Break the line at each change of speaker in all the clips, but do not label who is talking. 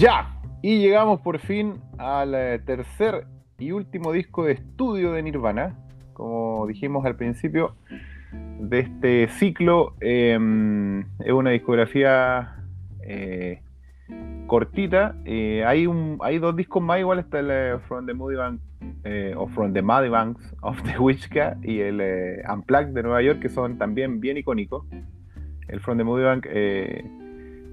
Ya, y llegamos por fin al eh, tercer y último disco de estudio de Nirvana. Como dijimos al principio de este ciclo, em, es una discografía eh, cortita. Eh, hay, un, hay dos discos más, igual está el From the Moody Bank o From the Muddy Banks of the Witchka y el Unplugged de Nueva York, que son también bien icónicos. El From the Moody Bank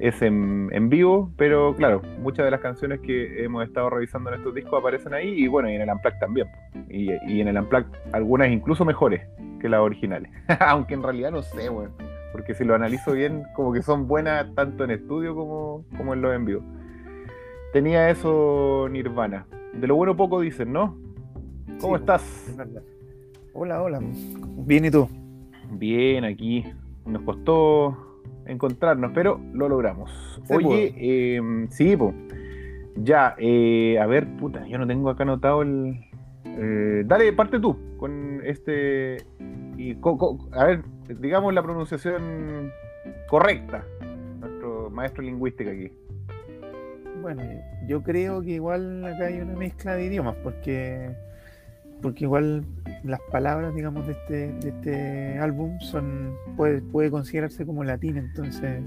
es en, vivo, pero claro, muchas de las canciones que hemos estado revisando en estos discos aparecen ahí y bueno, y en el Unplugged también. Y, en el Unplugged algunas incluso mejores que las originales. Aunque en realidad no sé, bueno, porque si lo analizo bien, como que son buenas tanto en estudio como, como en los en vivo. Tenía eso Nirvana. De lo bueno poco dicen, ¿no? ¿Cómo estás?
Hola, hola. Bien, ¿y tú?
Bien, aquí. Nos costó encontrarnos, pero lo logramos. Oye, sí, pues. Ya, eh, a ver, puta, yo no tengo acá anotado el. Eh, dale, parte tú con este. Y, a ver, digamos la pronunciación correcta. Nuestro maestro lingüístico aquí.
Bueno, yo creo que igual acá hay una mezcla de idiomas, porque porque igual las palabras, digamos, de este, de este álbum son puede, puede considerarse como latín, entonces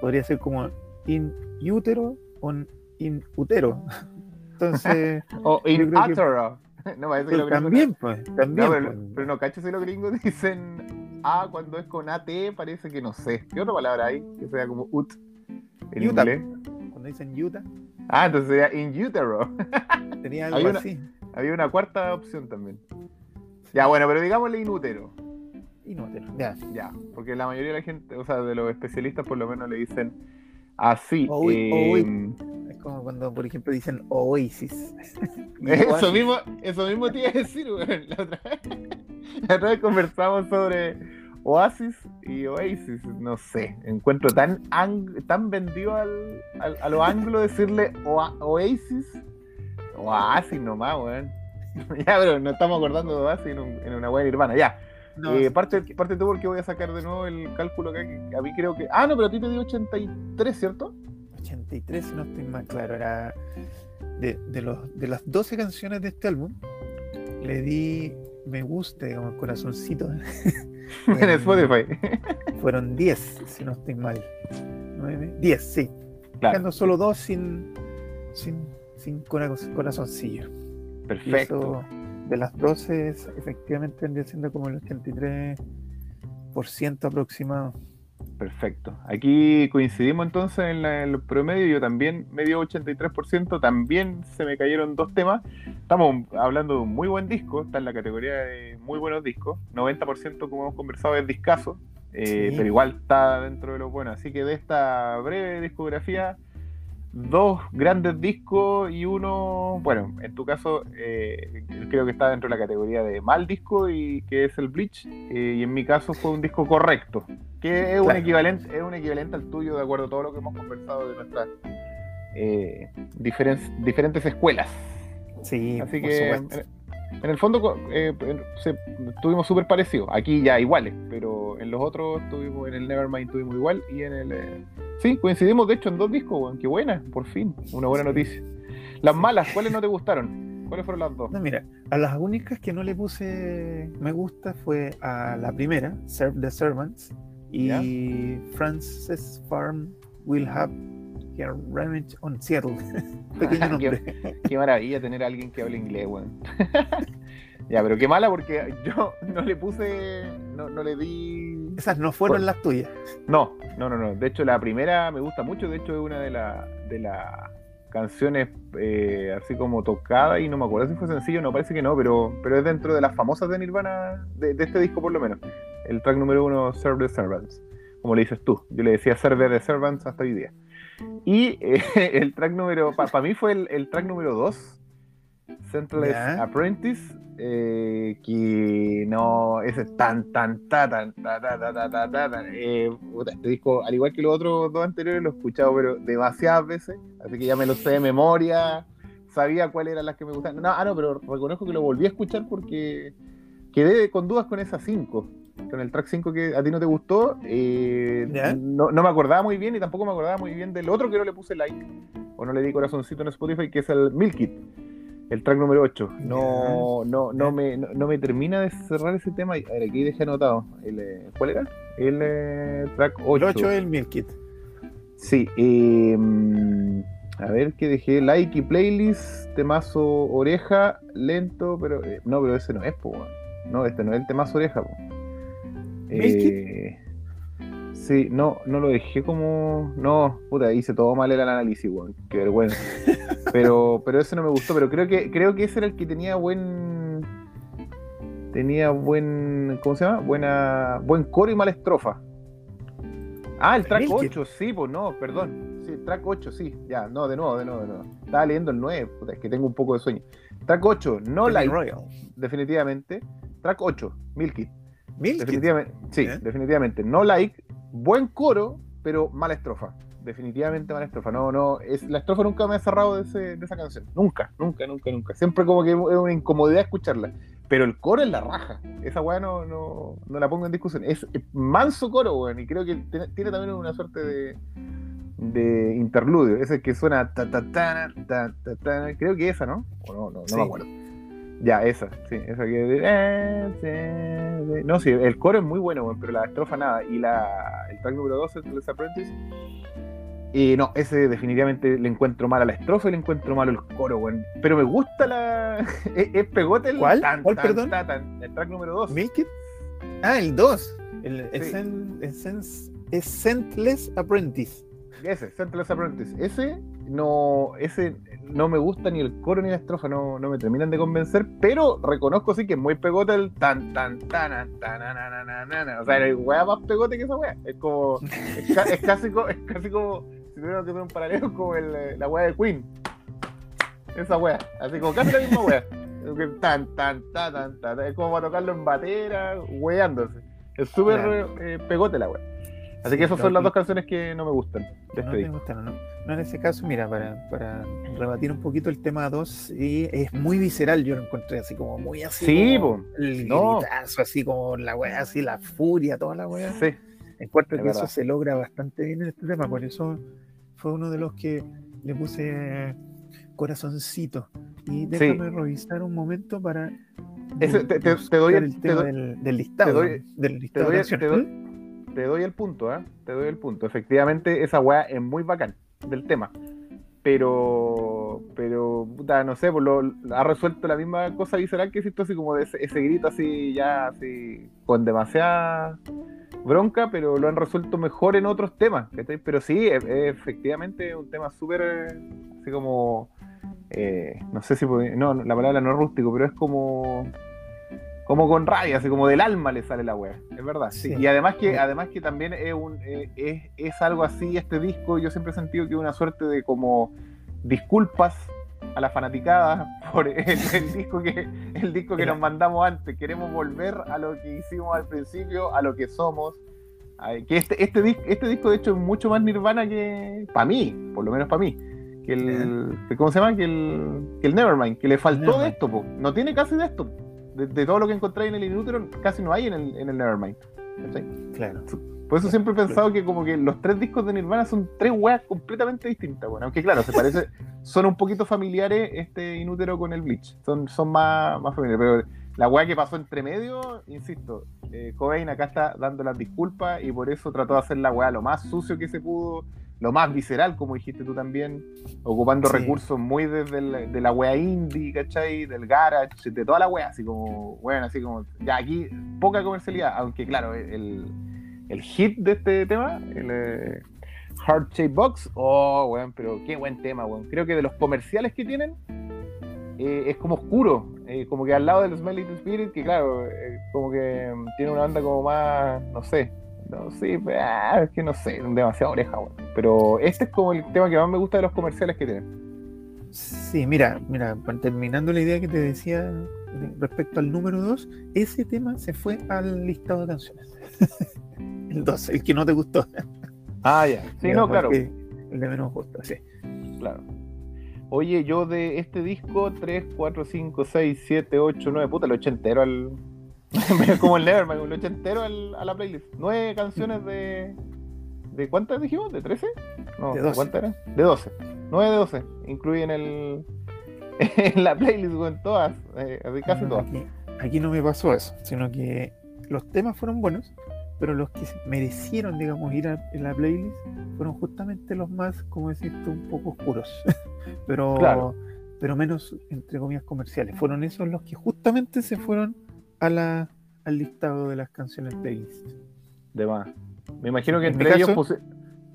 podría ser como in utero o in utero. Entonces.
o in utero.
No, parece que también, pues, también.
Pues. pero, no, cacho si los gringos dicen A cuando es con AT, parece que no sé. ¿Qué otra palabra hay? Que sea como ut
en Utah. inglés. Cuando dicen Utah.
Ah, entonces sería in utero.
Tenía algo así.
Había una cuarta opción también. Ya, bueno, pero digámosle inútero.
Inútero, ya.
Ya, porque la mayoría de la gente, o sea, de los especialistas por lo menos le dicen así.
Eh, es como cuando, por ejemplo, dicen Oasis.
eso mismo, eso mismo te iba a decir, güey. La otra vez, la otra vez conversamos sobre Oasis y Oasis, no sé, encuentro tan, tan vendido al, a lo anglo decirle Oasis Oasis nomás, weón. ya, pero no estamos acordando de Oasis en, una buena nirvana, ya. Eh, parte, parte tú porque voy a sacar de nuevo el cálculo acá, que a mí creo que... Ah, no, pero a ti te dio 83, ¿cierto?
83, si no estoy mal claro, era... De, de, los, de las 12 canciones de este álbum, le di me gusta, digamos, corazoncito.
en Spotify.
fueron 10, si no estoy mal. 9, 10, sí. Claro. solo dos sin, sin sin corazoncillo.
Perfecto.
de las 12, efectivamente vendría siendo como el 83% aproximado.
Perfecto. Aquí coincidimos entonces en, el promedio. Yo también medio 83%. También se me cayeron dos temas. Estamos hablando de un muy buen disco. Está en la categoría de muy buenos discos. 90% como hemos conversado es discazo. Eh, pero igual está dentro de lo bueno. Así que de esta breve discografía dos grandes discos y uno, bueno, en tu caso eh, creo que está dentro de la categoría de mal disco y que es el Bleach eh, y en mi caso fue un disco correcto, que es un equivalente es un equivalente al tuyo de acuerdo a todo lo que hemos conversado de nuestras eh, diferentes, diferentes escuelas.
Sí,
así que en el fondo eh, estuvimos súper parecidos. Aquí ya iguales, pero en los otros estuvimos, en el Nevermind estuvimos igual y en el. Eh, sí, coincidimos de hecho en dos discos, weón. Qué buena, por fin. Una buena noticia. Las malas, ¿cuáles no te gustaron? ¿Cuáles fueron las dos?
No, mira, a las únicas que no le puse me gusta fue a la primera, Serve the Servants, y Frances Farm Will Have Revenge on Seattle. Pequeño nombre.
qué, maravilla tener a alguien que hable inglés, weón. ya, pero qué mala porque yo no le puse, no, no le di.
Esas no fueron las tuyas.
No, no, no, no. De hecho, la primera me gusta mucho. De hecho, es una de las de las canciones eh, así como tocada y no me acuerdo si fue sencillo, no parece que no, pero, pero es dentro de las famosas de Nirvana, de, de este disco por lo menos. El track número uno, Serve the Servants, como le dices tú. Yo le decía Serve the Servants hasta hoy día. Y eh, el track número, para pa mí fue el, el track número 2, Central yeah. Apprentice, eh, que no, ese tan, tan, ta, tan, ta, ta, ta, ta, ta, eh, este disco, al igual que los otros dos anteriores, lo he escuchado pero demasiadas veces, así que ya me lo sé de memoria, sabía cuáles eran las que me gustaban. No, ah, no, pero reconozco que lo volví a escuchar porque quedé con dudas con esas cinco con el track 5 que a ti no te gustó, eh, no, me acordaba muy bien y tampoco me acordaba muy bien del otro que no le puse like, o no le di corazoncito en Spotify, que es el Milk It, el track número 8. No, no, no, me, no, me termina de cerrar ese tema. A ver, aquí dejé anotado. El, eh, ¿Cuál era? El eh, track 8.
El 8 es el Milk It.
Sí, eh, a ver qué dejé. Like y playlist, temazo oreja, lento, pero. eh, no, pero ese no es, po. No, este no es el temazo oreja, po. Eh, sí, no, no lo dejé como. No, puta, hice todo mal el análisis, weón. Qué vergüenza. pero, pero ese no me gustó, pero creo que, creo que ese era el que tenía buen. Tenía buen. ¿Cómo se llama? Buena. Buen coro y mala estrofa. Ah, el track
Milky.
8, sí, pues no, perdón. Sí, track 8, sí, ya, no, de nuevo, de nuevo, de nuevo. Estaba leyendo el 9, puta, es que tengo un poco de sueño. Track 8, no like,
Royal.
definitivamente. Track 8, Milky.
Milk.
Definitivamente, sí,
¿Eh?
definitivamente. No like, buen coro, pero mala estrofa. Definitivamente mala estrofa. No, no, es, la estrofa nunca me ha cerrado de, ese- de esa canción. Nunca, nunca, nunca, nunca. Siempre como que es una incomodidad escucharla. Pero el coro es la raja. Esa weá no, no, no la pongo en discusión. Es manso coro, weón. Y creo que tiene, tiene también una suerte de, de interludio. Ese que suena ta ta ta ta ta ta. Creo que esa, ¿no? O no, no, no
Sí.
me acuerdo. Ya, esa, sí, esa que. eh, No, sí, el coro es muy bueno, weón, pero la estrofa nada. Y la, el track número 12, el Les Apprentice. Y no, ese definitivamente le encuentro mal a la estrofa y le encuentro mal el coro, weón. Pero me gusta la. es, es pegote el.
¿Cuál? ¿Cuál, perdón?
tan, el track número 2.
Milk It. Ah, el 2. El
Sí.
Essentless Apprentice.
Ese, Sentless Apprentice. Ese no, ese no me gusta ni el coro ni la estrofa, no, no me terminan de convencer, pero reconozco sí que es muy pegote el tan tan tan tan tan tan, tan, tan. O sea, el weá más pegote que esa weá. Es como. Es, ca- es casi, co- es casi como. Si tuviéramos que hacer un paralelo como el, eh, la weá de Queen. Esa weá. Así como casi la misma weá. Tan, tan, tan, tan, tan. Es como para tocarlo en batera, weándose. Es súper eh, pegote la weá. Así
Sí,
que esas son las dos canciones que no me gustan
No
este
te gustan, ¿no? No, en ese caso, mira, para, para rebatir un poquito el tema 2, es muy visceral, yo lo encontré así como muy así.
Sí,
como. El
No.
gritazo, así como la weá, así la furia, toda la weá.
Sí,
Encuentro
es
que eso se logra bastante bien en este tema, por eso fue uno de los que le puse corazoncito. Y déjame revisar un momento para.
Ese- te- te- te doy el-
el
te
tema
doy-
del, del listado.
te doy-
del
te
listado
te, doy, te doy el punto, ¿ah? Te doy el punto. Efectivamente, esa weá es muy bacán del tema. Pero, pero, puta, no sé, pues lo, ha resuelto la misma cosa visceral que hiciste, así como de ese, ese grito así, ya así, con demasiada bronca, pero lo han resuelto mejor en otros temas. Pero sí, es- es efectivamente un tema súper, eh, así como, eh, no sé si, no, la palabra no es rústico, pero es como, como con rabia, así como del alma le sale la wea, es verdad.
sí.
Y además que, además que también es, un, eh, es, es algo así, este disco, yo siempre he sentido que es una suerte de como disculpas a la fanaticada por el, el disco que el disco que nos mandamos antes. Queremos volver a lo que hicimos al principio, a lo que somos. Que este, este, este disco, de hecho, es mucho más Nirvana que. para mí, por lo menos para mí. Que el. ¿Cómo se llama? Que el, que el Nevermind, que le faltó de esto, po. No tiene casi de esto. De, de todo lo que encontráis en el Inútero, casi no hay en el, en el Nevermind. ¿cachai?
Claro.
Por eso siempre he pensado que como que los tres discos de Nirvana son tres weas completamente distintas, bueno, aunque claro, se parece, son un poquito familiares este Inútero con el Bleach, son, son más, más familiares, pero la wea que pasó entre medio, insisto, eh, Cobain acá está dando las disculpas y por eso trató de hacer la wea lo más sucio que se pudo, lo más visceral, como dijiste tú también, ocupando
Sí.
recursos muy desde el- de la wea indie, ¿cachai? Del garage, de toda la wea, así como, bueno, así como, ya aquí poca comercialidad, aunque claro, el, el hit de este tema, el eh, Heart Shape Box, oh, weón, pero qué buen tema, weón. Creo que de los comerciales que tienen, eh, es como oscuro, eh, como que al lado del Smell Little Spirit, que claro, eh, como que mm, tiene una banda como más, no sé, no sé, ah, es que no sé, demasiado oreja, weón. Pero este es como el tema que más me gusta de los comerciales que tienen.
Sí, mira, mira, terminando la idea que te decía de- respecto al número 2, ese tema se fue al listado de canciones. el 2, el que no te gustó.
Ah, ya. Sí, no, claro.
El de menos gusto, sí.
Claro. Oye, yo de este disco, 3, 4, 5, 6, 7, 8, 9, puta, lo eché entero al. como el Nevermind, lo eché entero al- a la playlist. Nueve canciones de, ¿De cuántas dijimos? ¿De 13? No,
De 12.
¿cuántas eran? De 12. 9 de 12. Incluyen el. en la playlist, weón, todas. eh, casi
No,
todas.
Aquí, aquí no me pasó eso, sino que los temas fueron buenos, pero los que merecieron, digamos, ir a, en la playlist fueron justamente los más, como decís tú, un poco oscuros, pero,
Claro.
pero menos, entre comillas, comerciales. Fueron esos los que justamente se fueron a la, al listado de las canciones playlist.
De más. Me imagino que
En
entre ellos
caso-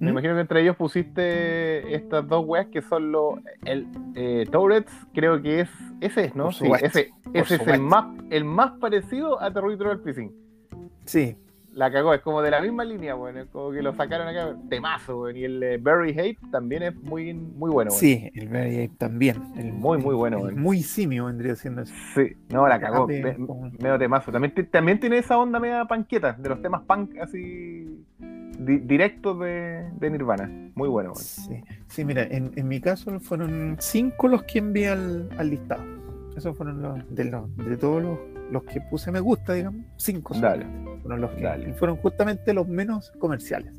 Me
¿Mm?
imagino que entre ellos pusiste estas dos weas que son los. El eh, Tourette's, creo que es. Ese es, ¿no? Sí, ese, ese es el más, el más parecido a Territory Freezing.
Sí,
La cagó, es como de la misma línea, weón. Es como que lo sacaron acá. Temazo, weón. Y el eh, Hate también es muy, muy bueno, weón.
sí, el Very Ape también. El,
Muy, muy bueno,
el
bueno.
muy simio vendría siendo eso.
Sí, no, la cagó. Me-
como-
medio temazo. También, también tiene esa onda media panqueta, de los temas punk así di- directos de, de Nirvana. Muy bueno, weón.
Sí, sí, mira, en, en mi caso fueron cinco los que envié al, al listado. Esos fueron los de, los, de todos los, los que puse me gusta, digamos. Cinco
Dale,
fueron los que
dale.
fueron justamente los menos comerciales.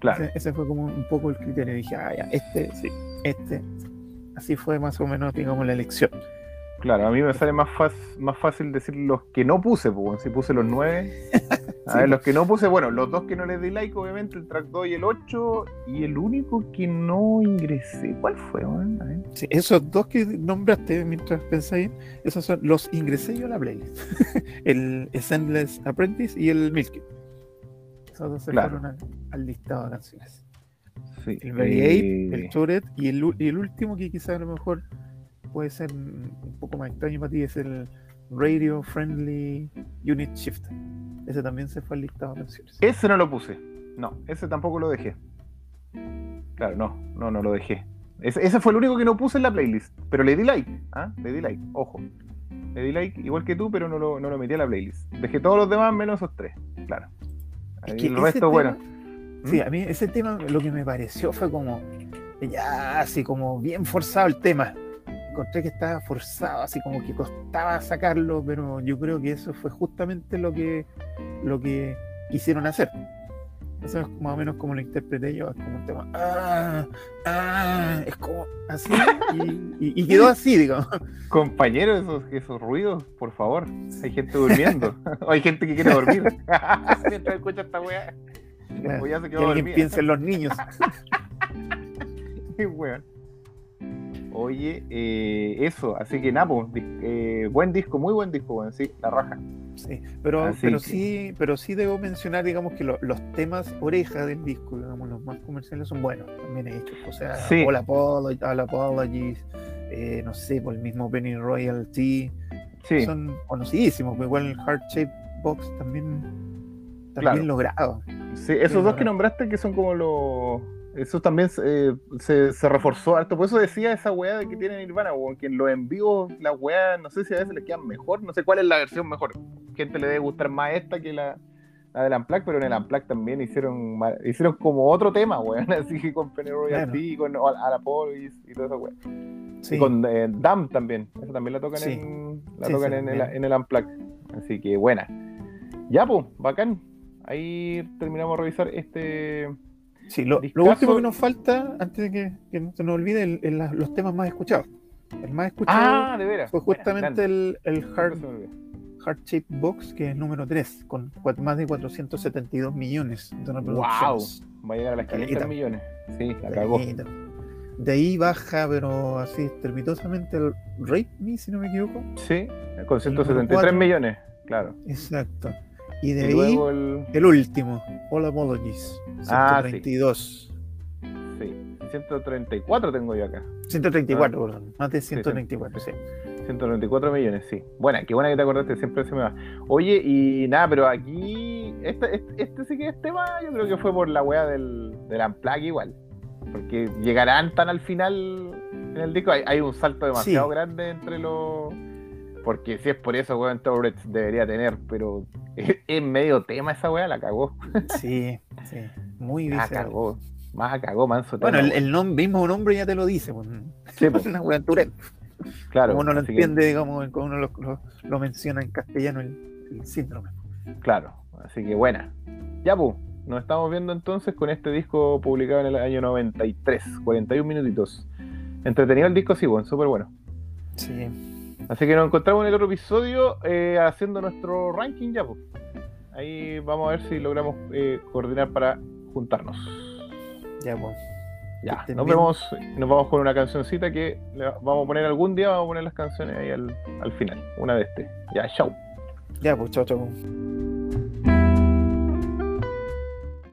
claro.
Ese, ese fue como un poco el criterio. Dije, ah, ya, este, sí, este. sí. Así fue más o menos, digamos, la elección.
Claro, a mí me sale más, fácil más fácil decir los que no puse, pues, si puse los nueve. A
Sí.
ver, los que no puse, bueno, los dos que no les di like, obviamente, el track 2 y el 8, y el único que no ingresé, ¿cuál fue, weón? A ver.
Sí, esos dos que nombraste mientras pensáis, esos son los ingresé yo a la playlist. el Endless Apprentice y el Milky. Esos dos se
Claro.
fueron al, al listado de canciones.
Sí.
El Very
eh,
Ape, el Tourette y el, y el último que quizás a lo mejor puede ser un poco más extraño para ti es el Radio Friendly Unit Shift. Ese también se fue al listado de canciones.
Ese no lo puse. No, ese tampoco lo dejé. Claro, no, no, no lo dejé. Ese, ese fue el único que no puse en la playlist. Pero le di like. ¿ah? Le di like, ojo. Le di like igual que tú, pero no lo, no lo metí a la playlist. Dejé todos los demás menos esos tres. Claro.
Es
Ahí
que
el resto,
tema-
bueno.
Sí,
¿Mm?
a mí ese tema lo que me pareció fue como, ya, así como bien forzado el tema. Encontré que estaba forzado, así como que costaba sacarlo, pero yo creo que eso fue justamente lo que, lo que quisieron hacer. Eso es más o menos como lo interpreté yo, es como un tema, ah, ah, es como así, y, y- y quedó así, digamos.
Compañero, esos, esos ruidos, por favor. Hay gente durmiendo. o hay gente que quiere dormir. Mientras escucha esta weá. Ya se
que
quedó
alguien
dormida.
piense en los niños.
Qué weón. Oye, eh, eso, así que Napo, buen disco, muy buen disco, weón, sí, la raja.
Sí, pero,
Así
pero
que-
sí, pero sí debo mencionar, digamos, que lo- los temas oreja del disco, digamos, los más comerciales son buenos, también hechos. O sea,
Sí.
All, Apolo- All Apologies, eh, no sé, por el mismo Penny Royalty,
Sí,
son conocidísimos, pues igual el Heart Shape Box también, también
Claro.
logrado.
sí, esos
sí,
dos que nombraste que son como los. Eso también eh, se, se reforzó harto. Por eso decía esa weá de que tiene Nirvana, weón, que en los en vivo las weas, no sé si a veces les quedan mejor, no sé cuál es la versión mejor. Gente le debe gustar más esta que la, la del Unplugged, pero en el Unplugged también hicieron hicieron como otro tema, weón, así que con Penny Royalty, con All, All Apologies y toda esa weá.
Sí,
Y con eh, Dam también. Esa también la tocan
Sí.
en la
Sí,
tocan
sí,
en, el, en el Unplugged. Así que buena. Ya, pues, bacán. Ahí terminamos de revisar este.
Sí, lo, último que nos falta, antes de que, que no se nos olvide, el- los temas más escuchados. El más escuchado
Ah, de veras.
fue justamente el,
olvida.
Heart Shape Box, que es número 3, con más de 472 millones de reproducciones.
Va a llegar a las 500
Caleta.
millones. Sí, la cagó.
De ahí baja, pero así estrepitosamente, el Rape Me, si no me equivoco.
Sí, con
número
173
cuatro.
millones, claro.
Exacto. Y de
Y
ahí,
luego el.
el último, All Apologies,
Ah, sí.
132.
Sí, 134 tengo yo acá.
134,
Ah.
perdón. Más de 134, sí.
194 millones, sí. Buena, qué buena que te acordaste, siempre se me va. Oye, y nada, pero aquí. Este, este, este sí que es tema, yo creo que fue por la wea del, del Unplug igual. Porque llegarán tan al final en el disco. Hay, hay un salto demasiado
Sí.
grande entre los. Porque si es por eso, weón, Tourette's debería tener, pero es, medio tema esa wea, la cagó.
Sí, sí. Muy
La
visceral.
cagó. Más cagó, manso.
Bueno, el, el nom- mismo nombre ya te lo dice. Pues.
Sí, pues,
Una Tourette.
claro.
como uno lo
que-
entiende, digamos, como uno lo, lo- lo menciona en castellano, el, el síndrome.
Claro, así que buena. Ya, pu, Nos estamos viendo entonces con este disco publicado en el año 93, 41 minutitos. Entretenido el disco, sí, bueno, súper bueno.
Sí.
Así que nos encontramos en el otro episodio eh, haciendo nuestro ranking ya, pues. Ahí vamos a ver si logramos eh, coordinar para juntarnos.
Ya, pues.
Ya, nos vemos, nos vamos con una cancioncita que vamos a poner algún día, vamos a poner las canciones ahí al, al final, una de este. Ya, chao.
Ya, pues, chao, chao.